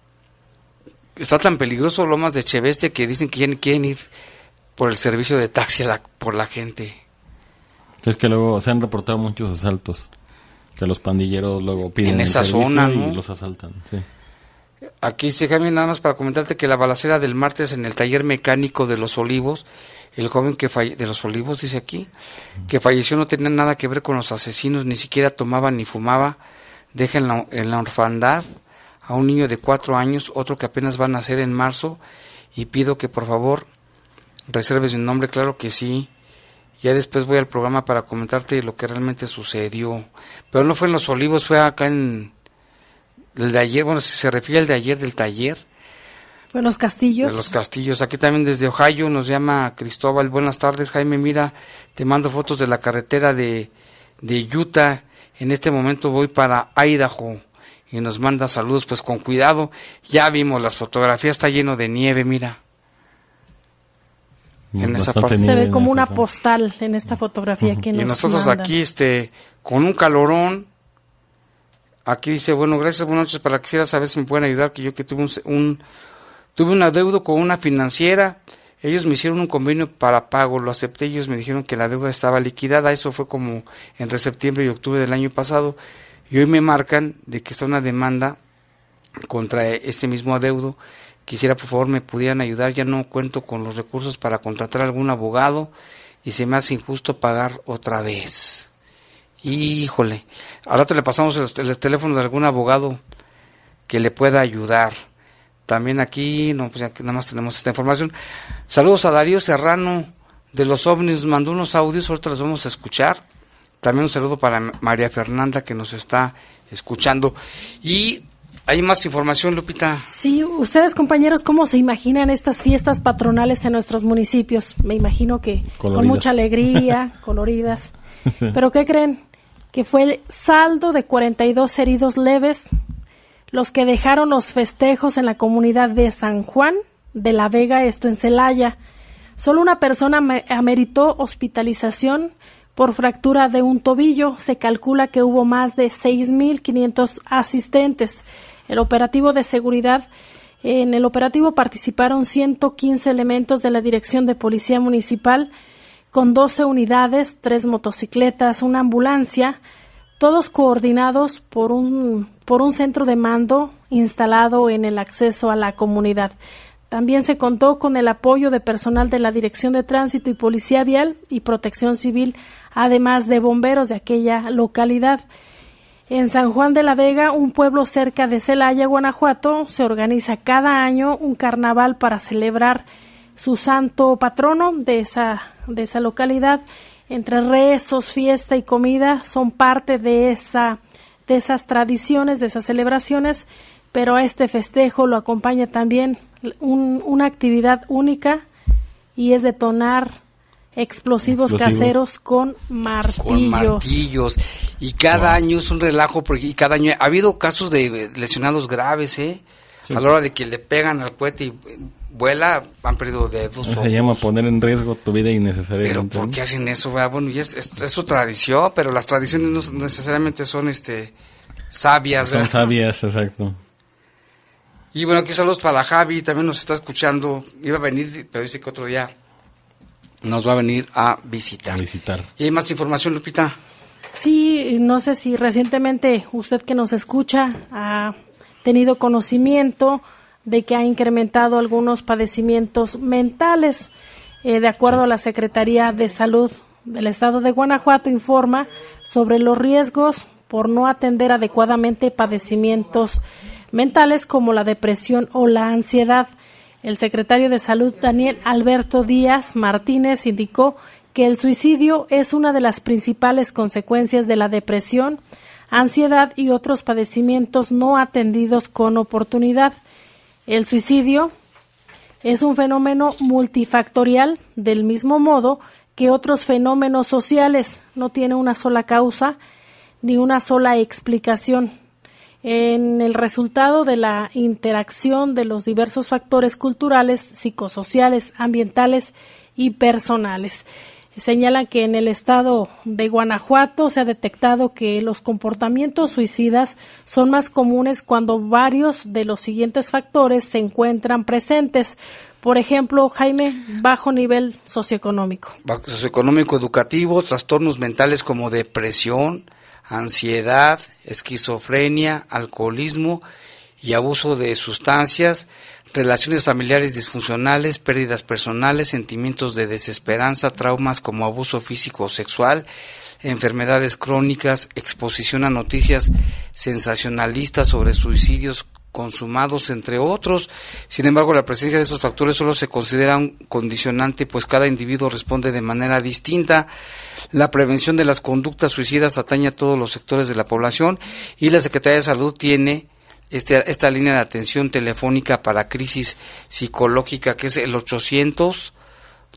Está tan peligroso Lomas de Cheveste que dicen que ya ni quieren ir por el servicio de taxi a la- por la gente. Es que luego se han reportado muchos asaltos. Que los pandilleros luego piden En el esa servicio zona, y ¿no? los asaltan. Sí. Aquí se Jaime nada más para comentarte que la balacera del martes en el taller mecánico de Los Olivos, el joven que de Los Olivos dice aquí, que falleció no tenía nada que ver con los asesinos, ni siquiera tomaba ni fumaba, deja en la, orfandad a un niño de cuatro años, otro que apenas va a nacer en marzo, y pido que por favor reserves mi nombre, claro que sí. Ya después voy al programa para comentarte lo que realmente sucedió. Pero no fue en Los Olivos, fue acá en el de ayer, bueno, si se refiere al de ayer del taller, Fue en los castillos. de los castillos. Aquí también desde Ohio nos llama Cristóbal. Buenas tardes, Jaime. Mira, te mando fotos de la carretera de, de Utah. En este momento voy para Idaho y nos manda saludos, pues con cuidado. Ya vimos las fotografías, está lleno de nieve, mira. En esa parte. Se ve como una postal en esta fotografía que nos Y nosotros mandan. aquí, este, con un calorón. Aquí dice, bueno, gracias, buenas noches. Para quisiera saber si me pueden ayudar, que yo que tuve un, un- tuve un adeudo con una financiera. Ellos me hicieron un convenio para pago, lo acepté. Ellos me dijeron que la deuda estaba liquidada. Eso fue como entre septiembre y octubre del año pasado. Y hoy me marcan de que está una demanda contra ese mismo adeudo. Quisiera, por favor, me pudieran ayudar. Ya no cuento con los recursos para contratar algún abogado y se me hace injusto pagar otra vez. Híjole, al rato le pasamos el, el teléfono de algún abogado que le pueda ayudar. También aquí, no, pues ya que nada más tenemos esta información. Saludos a Darío Serrano de los ovnis, mandó unos audios, ahorita los vamos a escuchar. También un saludo para María Fernanda que nos está escuchando. Y hay más información, Lupita. Sí, ustedes compañeros, ¿cómo se imaginan estas fiestas patronales en nuestros municipios? Me imagino que con mucha alegría, coloridas. Pero ¿qué creen? Que fue saldo de 42 heridos leves, los que dejaron los festejos en la comunidad de San Juan de la Vega, esto en Celaya. Solo una persona ameritó hospitalización por fractura de un tobillo. Se calcula que hubo más de 6.500 asistentes. El operativo de seguridad en el operativo participaron 115 elementos de la Dirección de Policía Municipal con 12 unidades, tres motocicletas, una ambulancia, todos coordinados por un, por un centro de mando instalado en el acceso a la comunidad. También se contó con el apoyo de personal de la Dirección de Tránsito y Policía Vial y Protección Civil, además de bomberos de aquella localidad. En San Juan de la Vega, un pueblo cerca de Celaya, Guanajuato, se organiza cada año un carnaval para celebrar su santo patrono de esa, de esa localidad. Entre rezos, fiesta y comida son parte de, esa, de esas tradiciones, de esas celebraciones, pero a este festejo lo acompaña también una actividad única y es detonar explosivos, caseros con martillos. Con martillos. Y cada año es un relajo, porque cada año ha habido casos de lesionados graves, ¿eh? A la hora de que le pegan al cohete y vuela, han perdido dedos. Se llama poner en riesgo tu vida innecesariamente. Pero ¿por qué hacen eso? Bueno, y es, es, su tradición, pero las tradiciones no necesariamente son este sabias. Son sabias, exacto. Y bueno, aquí saludos para la Javi, también nos está escuchando. Iba a venir, pero dice que otro día nos va a venir a visitar. visitar. ¿Y hay más información, Lupita? Sí, no sé si recientemente usted que nos escucha ha tenido conocimiento de que ha incrementado algunos padecimientos mentales. Eh, de acuerdo a la Secretaría de Salud del Estado de Guanajuato, informa sobre los riesgos por no atender adecuadamente padecimientos mentales como la depresión o la ansiedad. El secretario de Salud, Daniel Alberto Díaz Martínez, indicó que el suicidio es una de las principales consecuencias de la depresión, ansiedad y otros padecimientos no atendidos con oportunidad. El suicidio es un fenómeno multifactorial del mismo modo que otros fenómenos sociales. No tiene una sola causa ni una sola explicación en el resultado de la interacción de los diversos factores culturales, psicosociales, ambientales y personales. Señalan que en el estado de Guanajuato se ha detectado que los comportamientos suicidas son más comunes cuando varios de los siguientes factores se encuentran presentes. Por ejemplo, Jaime, bajo nivel socioeconómico. Socioeconómico educativo, trastornos mentales como depresión, ansiedad, esquizofrenia, alcoholismo y abuso de sustancias, relaciones familiares disfuncionales, pérdidas personales, sentimientos de desesperanza, traumas como abuso físico o sexual, enfermedades crónicas, exposición a noticias sensacionalistas sobre suicidios consumados, entre otros. Sin embargo, la presencia de estos factores solo se considera un condicionante, pues cada individuo responde de manera distinta. La prevención de las conductas suicidas atañe a todos los sectores de la población y la Secretaría de Salud tiene este, esta línea de atención telefónica para crisis psicológica que es el 800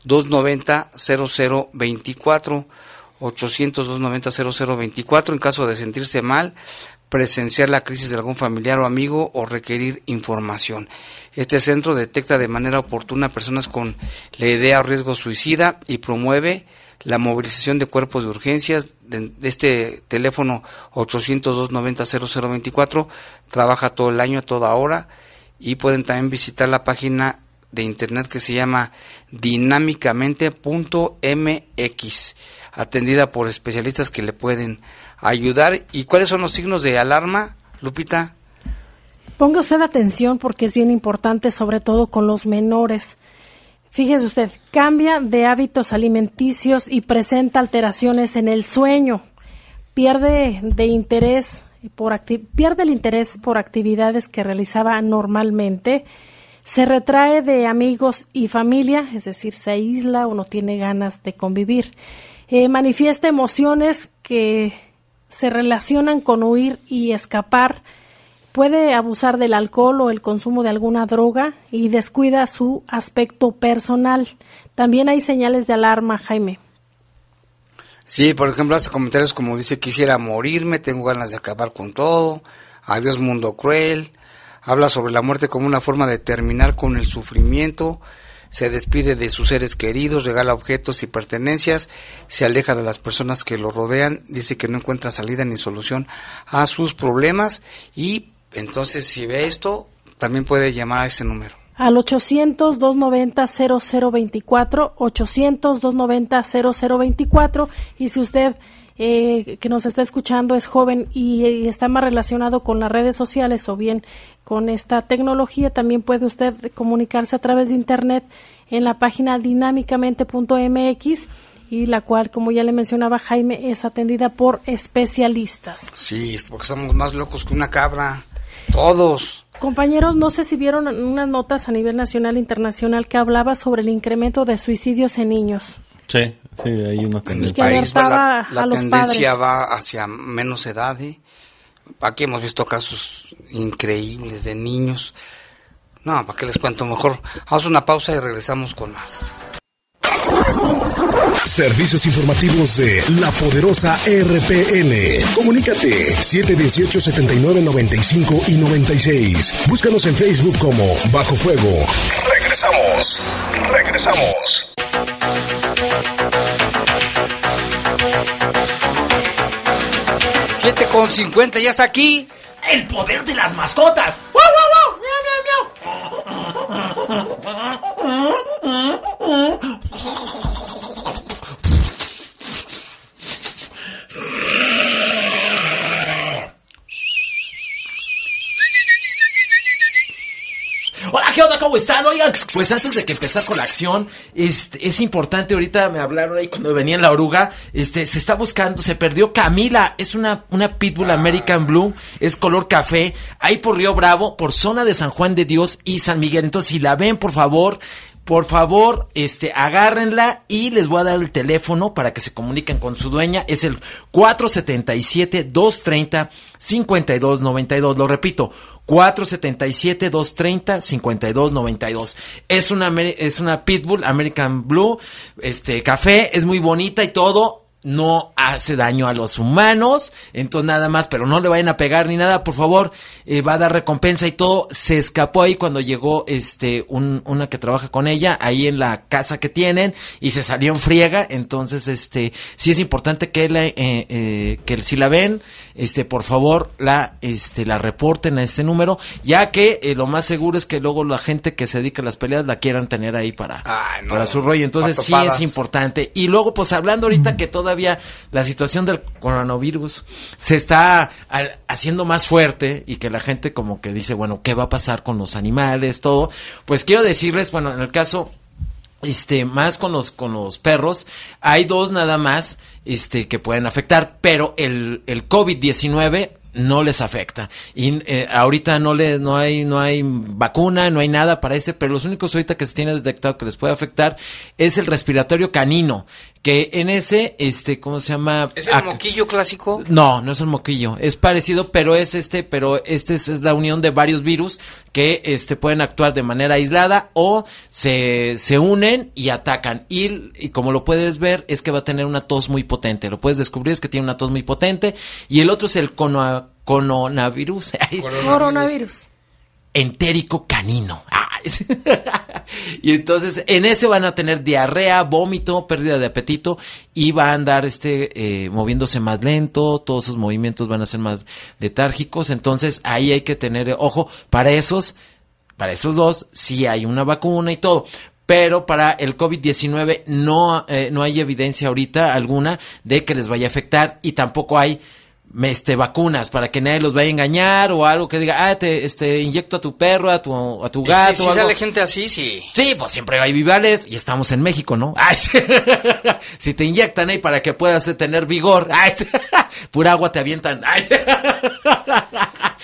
290 0024 800 290 0024 en caso de sentirse mal presenciar la crisis de algún familiar o amigo o requerir información. Este centro detecta de manera oportuna personas con la idea o riesgo suicida y promueve la movilización de cuerpos de urgencias de, este teléfono 802-90-0024 trabaja todo el año, a toda hora y pueden también visitar la página de internet que se llama dinámicamente.mx atendida por especialistas que le pueden ayudar. ¿Y cuáles son los signos de alarma, Lupita? Ponga usted atención porque es bien importante, sobre todo con los menores. Fíjese usted, cambia de hábitos alimenticios y presenta alteraciones en el sueño. Pierde de interés por pierde el interés por actividades que realizaba normalmente. Se retrae de amigos y familia, es decir, se aísla o no tiene ganas de convivir. Eh, manifiesta emociones que se relacionan con huir y escapar, puede abusar del alcohol o el consumo de alguna droga y descuida su aspecto personal. También hay señales de alarma, Jaime. Sí, por ejemplo, hace comentarios como dice quisiera morirme, tengo ganas de acabar con todo, Adiós mundo cruel, habla sobre la muerte como una forma de terminar con el sufrimiento, se despide de sus seres queridos, regala objetos y pertenencias, se aleja de las personas que lo rodean, dice que no encuentra salida ni solución a sus problemas y entonces si ve esto, también puede llamar a ese número. Al 800-290-0024, 800-290-0024 y si usted eh, que nos está escuchando es joven y, está más relacionado con las redes sociales o bien con esta tecnología, también puede usted comunicarse a través de Internet en la página dinámicamente.mx y la cual, como ya le mencionaba Jaime, es atendida por especialistas. Sí, porque estamos más locos que una cabra, todos. Compañeros, no sé si vieron unas notas a nivel nacional e internacional que hablaba sobre el incremento de suicidios en niños. Sí, sí, hay una tendencia. En el país la, tendencia va hacia menos edad. ¿eh? Aquí hemos visto casos increíbles de niños. No, ¿para qué les cuento? Mejor haz una pausa y regresamos con más. Servicios informativos de la poderosa RPN. Comunícate 718-7995 y 96. Búscanos en Facebook como Bajo Fuego. Regresamos. Regresamos. 7 con 50 ya está aquí. El poder de las mascotas. Hola, ¿qué onda? ¿Cómo están? Oigan, pues antes de que empezar con la acción, este, es importante, ahorita me hablaron ahí cuando venía en la oruga, este, se está buscando, se perdió Camila, es una, una Pitbull American Blue, es color café, ahí por Río Bravo, por zona de San Juan de Dios y San Miguel. Entonces, si la ven, por favor, por favor, este, agárrenla y les voy a dar el teléfono para que se comuniquen con su dueña. Es el 477-230-5292. Lo repito, 477-230-5292. Es una, es una Pitbull American Blue, este, café, es muy bonita y todo no hace daño a los humanos, entonces nada más, pero no le vayan a pegar ni nada, por favor, eh, va a dar recompensa y todo. Se escapó ahí cuando llegó este un, una que trabaja con ella ahí en la casa que tienen y se salió en friega, entonces este sí es importante que la, eh, eh, que si la ven, este por favor la este la reporten a este número, ya que lo más seguro es que luego la gente que se dedica a las peleas la quieran tener ahí para para su rollo, entonces sí es importante. Y luego pues hablando ahorita que todo todavía la situación del coronavirus se está haciendo más fuerte y que la gente como que dice, bueno, ¿qué va a pasar con los animales? Todo. Pues quiero decirles, bueno, en el caso este más con los con los perros hay dos nada más este que pueden afectar pero el el COVID-19 no les afecta y eh, ahorita no le no hay no hay vacuna no hay nada para ese pero los únicos ahorita que se tiene detectado que les puede afectar es el respiratorio canino que en ese este cómo se llama es el moquillo clásico no no es el moquillo. Es parecido pero es este pero este es, la unión de varios virus que este pueden actuar de manera aislada o se, se unen y atacan. Y, y como lo puedes ver es que va a tener una tos muy potente. Lo puedes descubrir es que tiene una tos muy potente. Y el otro es el cono coronavirus. Coronavirus. Entérico canino. y entonces en ese van a tener diarrea, vómito, pérdida de apetito y va a andar este eh, moviéndose más lento, todos sus movimientos van a ser más letárgicos, entonces ahí hay que tener ojo para esos, para esos dos, si hay una vacuna y todo. Pero para el COVID-19 no, eh, no hay evidencia ahorita alguna de que les vaya a afectar y tampoco hay este, vacunas para que nadie los vaya a engañar o algo que diga, ah, te este, inyecto a tu perro, a tu, a tu gato. Si, sale gente así, sí. Sí, pues siempre hay vivales y estamos en México, ¿no? si te inyectan ahí para que puedas tener vigor, pura agua te avientan.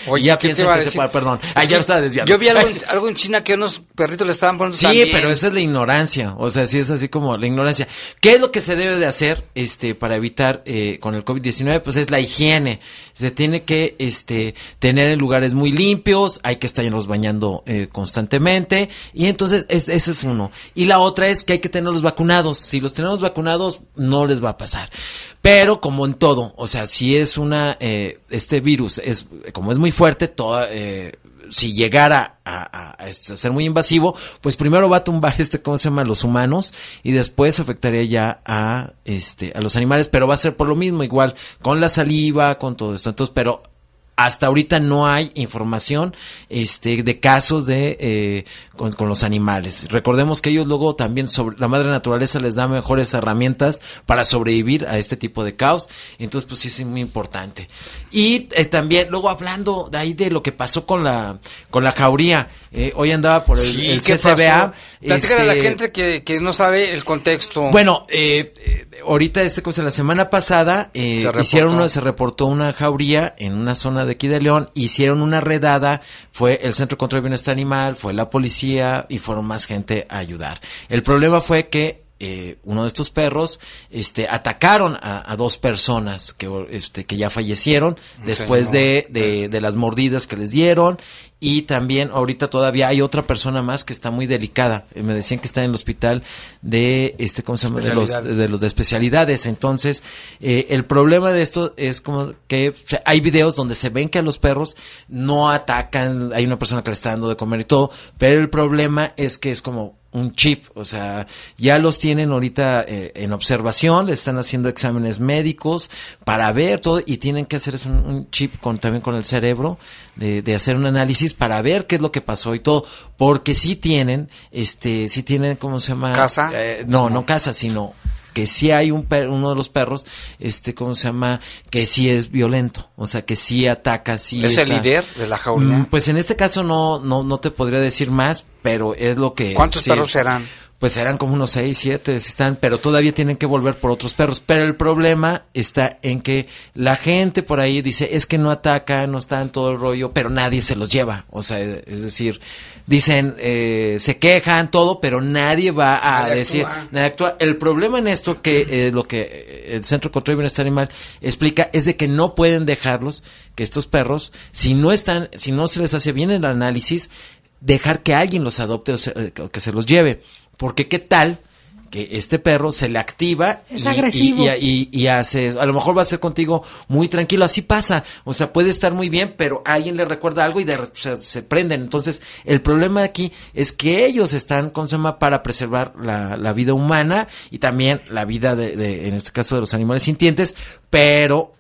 Oye, ya piensa que se perdón. Ah, ya está desviando. Yo vi algo, en China que unos perritos le estaban poniendo Sí, pero esa es la ignorancia. O sea, sí es así como la ignorancia. ¿Qué es lo que se debe de hacer este para evitar eh, con el COVID-19? Pues es la higiene. Se tiene que este tener en lugares muy limpios, hay que estarlos bañando eh, constantemente y entonces ese es uno. Y la otra es que hay que tenerlos vacunados. Si los tenemos vacunados no les va a pasar. Pero como en todo, o sea, si es una eh, este virus es como es muy fuerte, toda, eh, si llegara a, a, a, ser muy invasivo, pues primero va a tumbar este, ¿cómo se llama? Los humanos y después afectaría ya a, este, a los animales, pero va a ser por lo mismo, igual, con la saliva, con todo esto. Entonces, pero hasta ahorita no hay información este de casos de eh, con, los animales. Recordemos que ellos luego también sobre la madre naturaleza les da mejores herramientas para sobrevivir a este tipo de caos. Entonces pues sí es muy importante. Y eh, también luego hablando de ahí de lo que pasó con la con la jauría eh, hoy andaba por el, sí, el CCBA este, a la gente que, que, no sabe el contexto. Bueno eh, ahorita este cosa la semana pasada se hicieron uno, se reportó una jauría en una zona de aquí de León, hicieron una redada, fue el Centro Control de Bienestar Animal, fue la policía y fueron más gente a ayudar. El problema fue que eh, uno de estos perros este atacaron a, a, dos personas que este que ya fallecieron después de, de, de, las mordidas que les dieron. Y también ahorita todavía hay otra persona más que está muy delicada. Me decían que está en el hospital de este cómo se llama de los de los de especialidades. Entonces eh, el problema de esto es como que o sea, hay videos donde se ven que a los perros no atacan hay una persona que le está dando de comer y todo pero el problema es que es como un chip, o sea, ya los tienen ahorita eh, en observación, les están haciendo exámenes médicos para ver todo y tienen que hacer un, un chip con también con el cerebro de, de, hacer un análisis para ver qué es lo que pasó y todo, porque sí tienen, este, sí tienen, ¿cómo se llama? Casa. Eh, no, no casa, sino que sí hay un per, uno de los perros, este, ¿cómo se llama? Que sí es violento, o sea, que sí ataca, sí. ¿Es está, el líder de la jaula? Mm, pues en este caso no, no, no te podría decir más, pero es lo que. ¿Cuántos sí, perros serán? Pues eran como unos seis, siete, están, pero todavía tienen que volver por otros perros. Pero el problema está en que la gente por ahí dice, es que no atacan, no está en todo el rollo, pero nadie se los lleva. O sea, es decir, dicen, eh, se quejan, todo, pero nadie va a Nadie decir, actúa. nadie actúa. El problema en esto que eh, lo que el Centro de Control y Bienestar Animal explica es de que no pueden dejarlos, que estos perros, si no están, si no se les hace bien el análisis, dejar que alguien los adopte o, se, o que se los lleve. Porque qué tal que este perro se le activa Es y, agresivo. y, y, y, hace, a lo mejor va a ser contigo muy tranquilo, así pasa, o sea, puede estar muy bien, pero alguien le recuerda algo y de, o sea, se prenden. Entonces, el problema aquí es que ellos están con SEMA para preservar la, la, vida humana y también la vida de, de, en este caso, de los animales sintientes, pero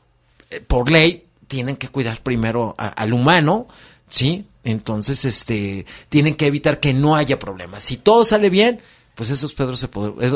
eh, por ley tienen que cuidar primero a, al humano, ¿sí? Entonces, este, tienen que evitar que no haya problemas. Si todo sale bien, pues esos perros se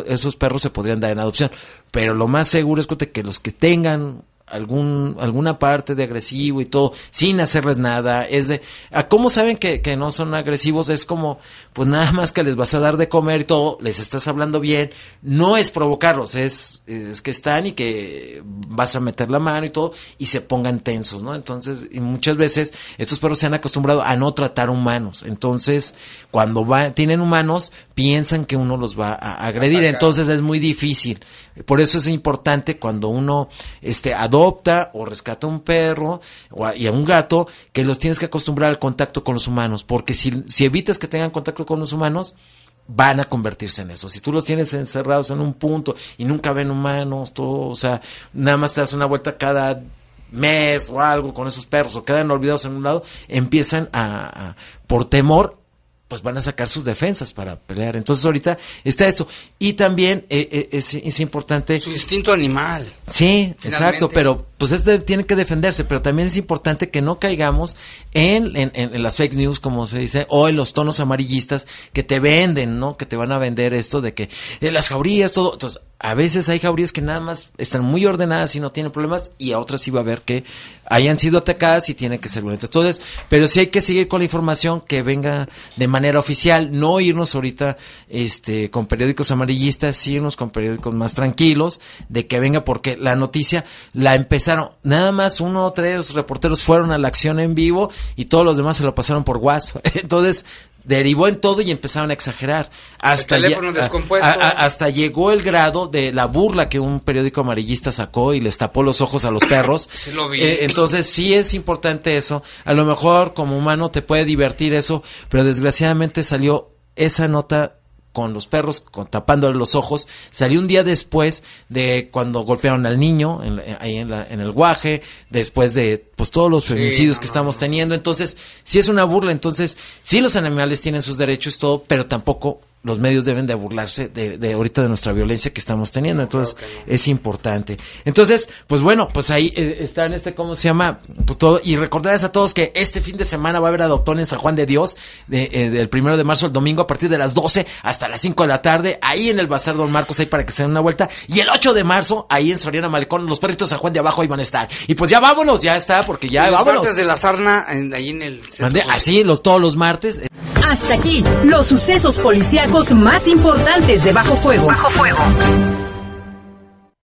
esos perros se podrían dar en adopción. Pero lo más seguro es que los que tengan algún alguna parte de agresivo y todo sin hacerles nada. Es de cómo saben que, que no son agresivos es como pues nada más que les vas a dar de comer y todo les estás hablando bien. No es provocarlos es, es que están y que vas a meter la mano y todo y se pongan tensos no entonces y muchas veces estos perros se han acostumbrado a no tratar humanos. Entonces cuando tienen humanos piensan que uno los va a agredir. Entonces es muy difícil. Por eso es importante cuando uno este adopta o rescata un perro o a, y a un gato que los tienes que acostumbrar al contacto con los humanos porque si, si evitas que tengan contacto con los humanos van a convertirse en eso. Si tú los tienes encerrados en un punto y nunca ven humanos, todo, o sea, nada más te das una vuelta cada mes o algo con esos perros o quedan olvidados en un lado, empiezan a, a por temor pues van a sacar sus defensas para pelear. Entonces ahorita está esto. Y también eh, eh, es, es, importante... Su instinto animal. Sí, Finalmente. exacto, pero pues este tiene que defenderse, pero también es importante que no caigamos en, en, en, las fake news, como se dice, o en los tonos amarillistas que te venden, ¿no? Que te van a vender esto de que de las jaurías, todo. Entonces, a veces hay jaurías que nada más están muy ordenadas y no tienen problemas, y a otras sí va a haber que hayan sido atacadas y tienen que ser violentas. Entonces, pero sí hay que seguir con la información que venga de manera oficial, no irnos ahorita este con periódicos amarillistas, sí irnos con periódicos más tranquilos, de que venga porque la noticia la empezaron, nada más uno o tres reporteros fueron a la acción en vivo y todos los demás se lo pasaron por WhatsApp. Entonces, derivó en todo y empezaron a exagerar. Hasta, el teléfono descompuesto. A, a, hasta llegó el grado de la burla que un periódico amarillista sacó y les tapó los ojos a los perros. sí lo vi. Eh, entonces sí es importante eso. A lo mejor como humano te puede divertir eso, pero desgraciadamente salió esa nota con los perros, con, tapándole los ojos. Salió un día después de cuando golpearon al niño en, ahí en, la, en el guaje, después de pues todos los feminicidios que estamos teniendo. Entonces, si es una burla, entonces sí los animales tienen sus derechos todo, pero tampoco los medios deben de burlarse de, de, ahorita de nuestra violencia que estamos teniendo. Entonces, es importante. Entonces, pues bueno, pues ahí eh, está en este, ¿cómo se llama? Pues todo, y recordarles a todos que este fin de semana va a haber adoptón en San Juan de Dios, de, eh, del primero de marzo al domingo, a partir de las 12 hasta las 5 de la tarde, ahí en el Bazar Don Marcos, ahí para que se den una vuelta. Y el 8 de marzo, ahí en Soriana Malecón, los perritos de San Juan de abajo ahí van a estar. Y pues ya vámonos, ya está, porque ya Los vámonos. martes de la sarna, en- ahí en el centro. Así, los, todos los martes. Hasta aquí, los sucesos policíacos más importantes de Bajo Fuego. Bajo Fuego.